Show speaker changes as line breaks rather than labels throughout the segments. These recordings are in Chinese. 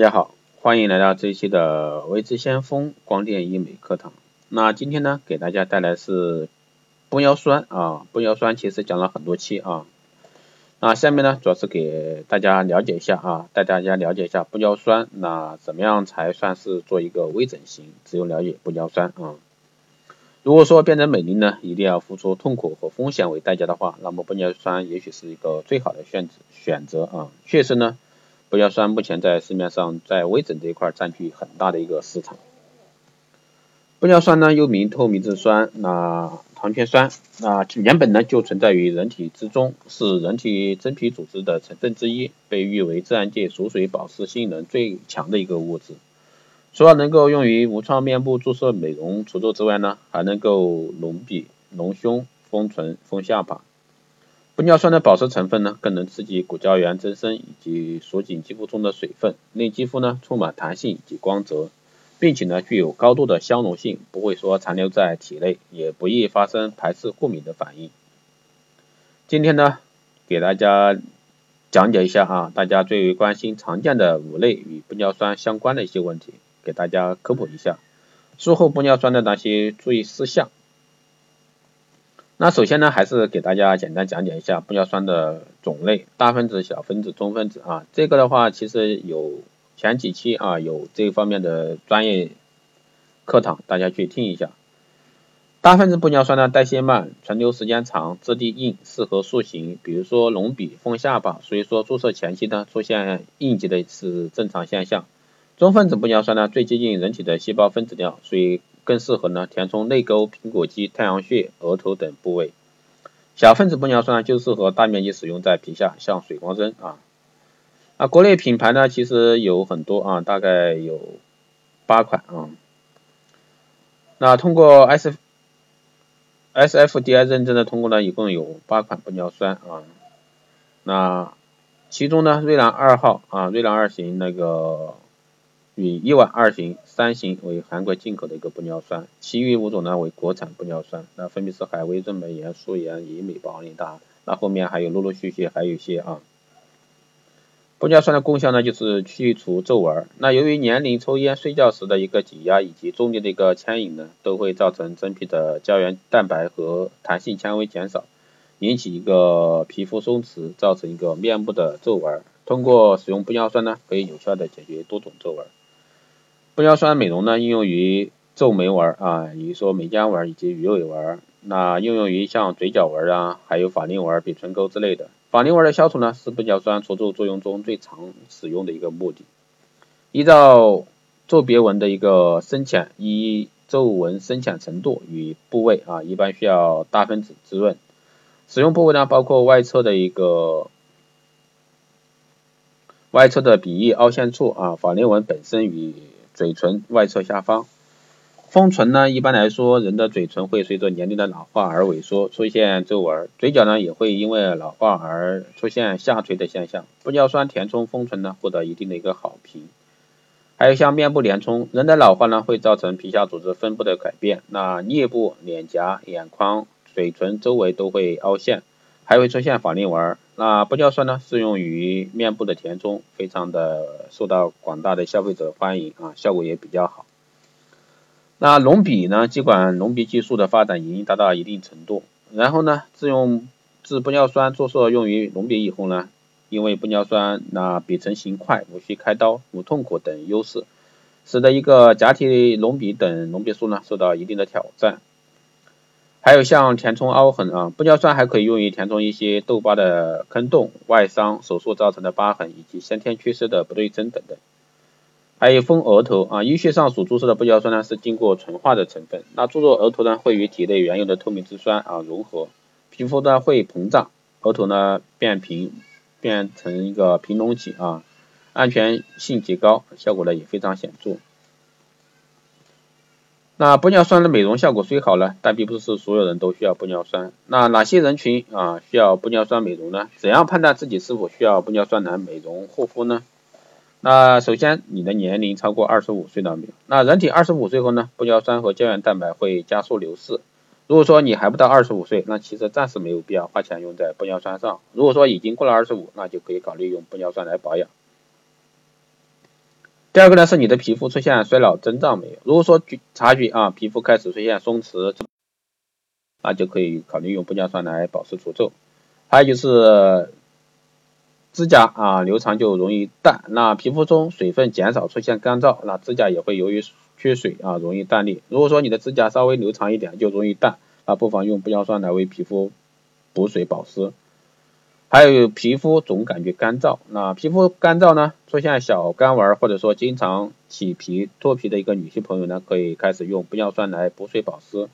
大家好，欢迎来到这一期的微知先锋光电医美课堂。那今天呢，给大家带来是玻尿酸啊，玻尿酸其实讲了很多期啊。那下面呢，主要是给大家了解一下啊，带大家了解一下玻尿酸，那怎么样才算是做一个微整形？只有了解玻尿酸啊。如果说变成美丽呢，一定要付出痛苦和风险为代价的话，那么玻尿酸也许是一个最好的选择选择啊。确实呢。玻尿酸目前在市面上在微整这一块占据很大的一个市场。玻尿酸呢又名透明质酸、那糖醛酸，那原本呢就存在于人体之中，是人体真皮组织的成分之一，被誉为自然界锁水保湿性能最强的一个物质。除了能够用于无创面部注射美容除皱之外呢，还能够隆鼻、隆胸、丰唇、丰下巴。玻尿酸的保湿成分呢，更能刺激骨胶原增生以及锁紧肌肤中的水分，令肌肤呢充满弹性以及光泽，并且呢具有高度的相容性，不会说残留在体内，也不易发生排斥过敏的反应。今天呢，给大家讲解一下啊，大家最为关心常见的五类与玻尿酸相关的一些问题，给大家科普一下术后玻尿酸的那些注意事项。那首先呢，还是给大家简单讲解一下玻尿酸的种类，大分子、小分子、中分子啊。这个的话，其实有前几期啊有这方面的专业课堂，大家去听一下。大分子玻尿酸呢，代谢慢，存留时间长，质地硬，适合塑形，比如说隆鼻、丰下巴。所以说注射前期呢，出现应激的是正常现象。中分子玻尿酸呢，最接近人体的细胞分子量，所以。更适合呢填充泪沟、苹果肌、太阳穴、额头等部位。小分子玻尿酸就适合大面积使用在皮下，像水光针啊。啊，国内品牌呢其实有很多啊，大概有八款啊。那通过 S SFDI 认证的，通过呢一共有八款玻尿酸啊。那其中呢，瑞兰二号啊，瑞兰二型那个。与伊万二型、三型为韩国进口的一个玻尿酸，其余五种呢为国产玻尿酸，那分别是海威、润美颜、素颜、怡美、宝丽达，那后面还有陆陆续续还有一些啊。玻尿酸的功效呢就是去除皱纹，那由于年龄、抽烟、睡觉时的一个挤压以及重力的一个牵引呢，都会造成真皮的胶原蛋白和弹性纤维减少，引起一个皮肤松弛，造成一个面部的皱纹。通过使用玻尿酸呢，可以有效的解决多种皱纹。玻尿酸美容呢，应用于皱眉纹啊，比如说眉间纹以及鱼尾纹。那应用于像嘴角纹啊，还有法令纹、鼻唇沟之类的。法令纹的消除呢，是玻尿酸除皱作用中最常使用的一个目的。依照皱别纹的一个深浅，依皱纹深浅程度与部位啊，一般需要大分子滋润。使用部位呢，包括外侧的一个。外侧的鼻翼凹陷处啊，法令纹本身与嘴唇外侧下方。丰唇呢，一般来说，人的嘴唇会随着年龄的老化而萎缩，出现皱纹；嘴角呢，也会因为老化而出现下垂的现象。玻尿酸填充丰唇呢，获得一定的一个好评。还有像面部填充，人的老化呢，会造成皮下组织分布的改变，那颞部、脸颊、眼眶、嘴唇周围都会凹陷。还会出现法令纹，那玻尿酸呢适用于面部的填充，非常的受到广大的消费者欢迎啊，效果也比较好。那隆鼻呢，尽管隆鼻技术的发展已经达到一定程度，然后呢，自用自玻尿酸注射用于隆鼻以后呢，因为玻尿酸那比成型快，无需开刀，无痛苦等优势，使得一个假体隆鼻等隆鼻术呢受到一定的挑战。还有像填充凹痕啊，玻尿酸还可以用于填充一些痘疤的坑洞、外伤、手术造成的疤痕以及先天缺失的不对称等等。还有丰额头啊，医学上所注射的玻尿酸呢是经过纯化的成分，那注入额头呢会与体内原有的透明质酸啊融合，皮肤呢会膨胀，额头呢变平，变成一个平隆起啊，安全性极高，效果呢也非常显著。那玻尿酸的美容效果虽好呢，但并不是所有人都需要玻尿酸。那哪些人群啊需要玻尿酸美容呢？怎样判断自己是否需要玻尿酸来美容护肤呢？那首先你的年龄超过二十五岁了没有？那人体二十五岁后呢，玻尿酸和胶原蛋白会加速流失。如果说你还不到二十五岁，那其实暂时没有必要花钱用在玻尿酸上。如果说已经过了二十五，那就可以考虑用玻尿酸来保养。第二个呢是你的皮肤出现衰老征兆没有？如果说察觉啊皮肤开始出现松弛，那就可以考虑用玻尿酸来保湿除皱。还有就是指甲啊留长就容易淡，那皮肤中水分减少出现干燥，那指甲也会由于缺水啊容易断裂。如果说你的指甲稍微留长一点就容易淡，那不妨用玻尿酸来为皮肤补水保湿。还有皮肤总感觉干燥，那皮肤干燥呢，出现小干纹或者说经常起皮脱皮的一个女性朋友呢，可以开始用玻尿酸来补水保湿。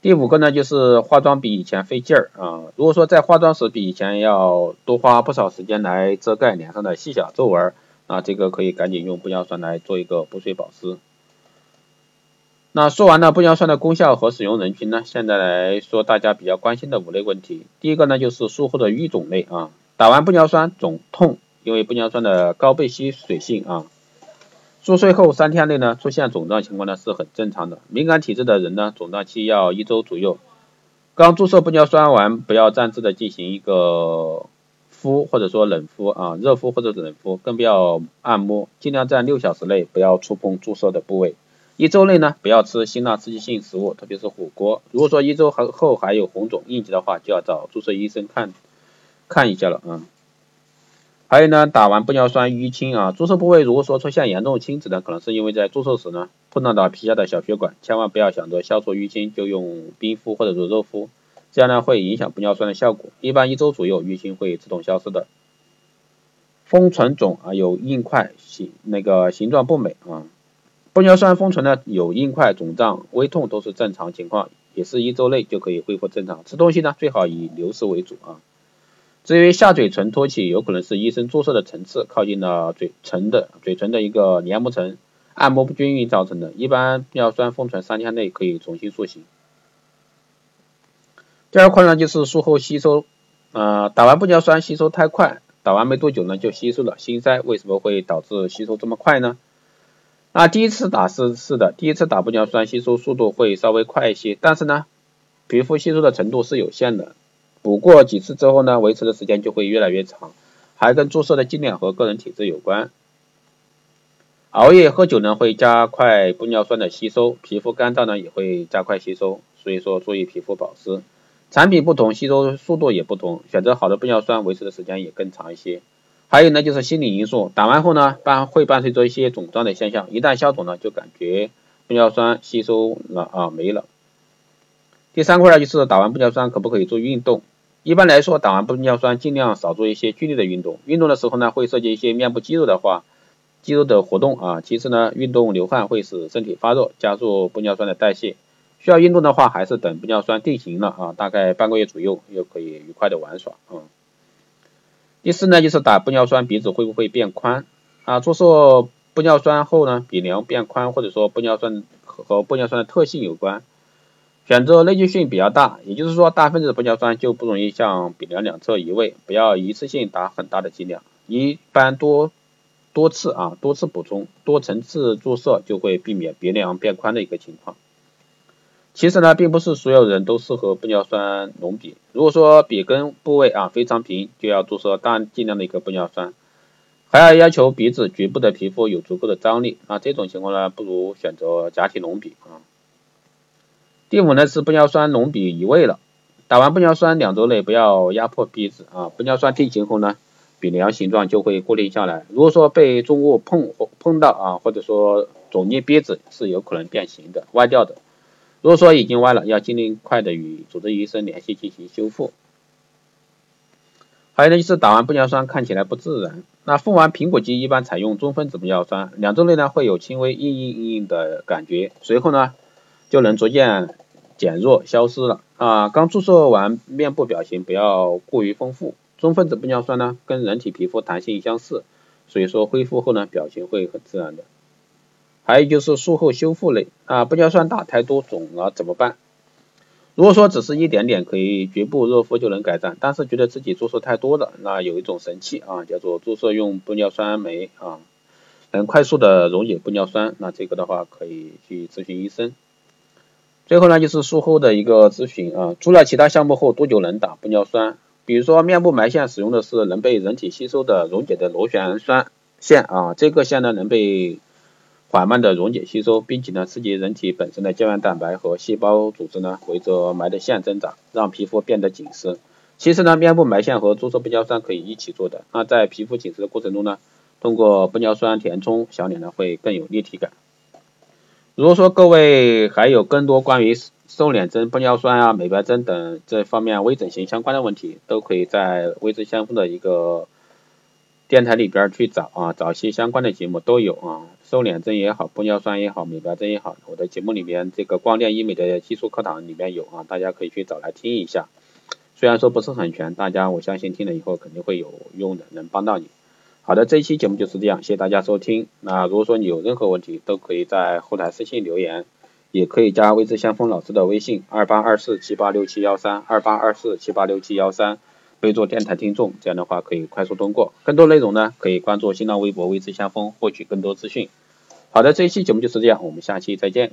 第五个呢，就是化妆比以前费劲儿啊，如果说在化妆时比以前要多花不少时间来遮盖脸上的细小皱纹，那这个可以赶紧用玻尿酸来做一个补水保湿。那说完了玻尿酸的功效和使用人群呢，现在来说大家比较关心的五类问题。第一个呢就是术后的瘀肿类啊，打完玻尿酸肿痛，因为玻尿酸的高被吸水性啊，入睡后三天内呢出现肿胀情况呢是很正常的。敏感体质的人呢，肿胀期要一周左右。刚注射玻尿酸完，不要暂时的进行一个敷或者说冷敷啊，热敷或者冷敷，更不要按摩，尽量在六小时内不要触碰注射的部位。一周内呢，不要吃辛辣刺激性食物，特别是火锅。如果说一周后还有红肿应急的话，就要找注射医生看看一下了啊。还有呢，打完玻尿酸淤青啊，注射部位如果说出现严重青紫呢，可能是因为在注射时呢碰到到皮下的小血管，千万不要想着消除淤青就用冰敷或者说热敷，这样呢会影响玻尿酸的效果。一般一周左右淤青会自动消失的。封唇肿啊，有硬块形那个形状不美啊。玻尿酸封存呢，有硬块、肿胀、微痛都是正常情况，也是一周内就可以恢复正常。吃东西呢，最好以流食为主啊。至于下嘴唇脱起，有可能是医生注射的层次靠近了嘴唇的嘴唇的一个黏膜层，按摩不均匀造成的。一般玻尿酸封存三天内可以重新塑形。第二块呢，就是术后吸收，呃，打完玻尿酸吸收太快，打完没多久呢就吸收了，心塞为什么会导致吸收这么快呢？那第一次打是是的，第一次打玻尿酸吸收速度会稍微快一些，但是呢，皮肤吸收的程度是有限的，补过几次之后呢，维持的时间就会越来越长，还跟注射的剂量和个人体质有关。熬夜喝酒呢会加快玻尿酸的吸收，皮肤干燥呢也会加快吸收，所以说注意皮肤保湿。产品不同，吸收速度也不同，选择好的玻尿酸维持的时间也更长一些。还有呢，就是心理因素，打完后呢，伴会伴随着一些肿胀的现象，一旦消肿呢，就感觉玻尿酸吸收了啊没了。第三块呢，就是打完玻尿酸可不可以做运动？一般来说，打完玻尿酸尽量少做一些剧烈的运动，运动的时候呢，会涉及一些面部肌肉的话，肌肉的活动啊。其次呢，运动流汗会使身体发热，加速玻尿酸的代谢。需要运动的话，还是等玻尿酸定型了啊，大概半个月左右，又可以愉快的玩耍啊。第四呢，就是打玻尿酸鼻子会不会变宽啊？注射玻尿酸后呢，鼻梁变宽，或者说玻尿酸和玻尿酸的特性有关。选择内聚性比较大，也就是说大分子的玻尿酸就不容易向鼻梁两侧移位。不要一次性打很大的剂量，一般多多次啊，多次补充，多层次注射就会避免鼻梁变宽的一个情况。其实呢，并不是所有人都适合玻尿酸隆鼻。如果说鼻根部位啊非常平，就要注射大剂量的一个玻尿酸。还要要求鼻子局部的皮肤有足够的张力，那这种情况呢，不如选择假体隆鼻啊。第五呢是玻尿酸隆鼻移位了，打完玻尿酸两周内不要压迫鼻子啊，玻尿酸定型后呢，鼻梁形状就会固定下来。如果说被重物碰或碰到啊，或者说肿进鼻子，是有可能变形的、歪掉的。如果说已经歪了，要尽快的与主治医生联系进行修复。还有呢，就是打完玻尿酸看起来不自然。那敷完苹果肌一般采用中分子玻尿酸，两周内呢会有轻微硬硬硬硬的感觉，随后呢就能逐渐减弱消失了。啊，刚注射完面部表情不要过于丰富。中分子玻尿酸呢跟人体皮肤弹性相似，所以说恢复后呢表情会很自然的。还有就是术后修复类啊，玻尿酸打太多肿了怎么办？如果说只是一点点，可以局部热敷就能改善，但是觉得自己注射太多了，那有一种神器啊，叫做注射用玻尿酸酶啊，能快速的溶解玻尿酸，那这个的话可以去咨询医生。最后呢，就是术后的一个咨询啊，除了其他项目后多久能打玻尿酸？比如说面部埋线使用的是能被人体吸收的溶解的螺旋酸。线啊，这个线呢能被缓慢的溶解吸收，并且呢刺激人体本身的胶原蛋白和细胞组织呢围着埋的线增长，让皮肤变得紧实。其实呢，面部埋线和注射玻尿酸可以一起做的。那在皮肤紧实的过程中呢，通过玻尿酸填充，小脸呢会更有立体感。如果说各位还有更多关于瘦脸针、玻尿酸啊、美白针等这方面微整形相关的问题，都可以在微之先锋的一个电台里边去找啊，找些相关的节目都有啊。瘦脸针也好，玻尿酸也好，美白针也好，我的节目里面这个光电医美的技术课堂里面有啊，大家可以去找来听一下。虽然说不是很全，大家我相信听了以后肯定会有用的，能帮到你。好的，这一期节目就是这样，谢谢大家收听。那如果说你有任何问题，都可以在后台私信留言，也可以加微之相锋老师的微信二八二四七八六七幺三二八二四七八六七幺三，备注电台听众，这样的话可以快速通过。更多内容呢，可以关注新浪微博微之相锋，获取更多资讯。好的，这一期节目就是这样，我们下期再见。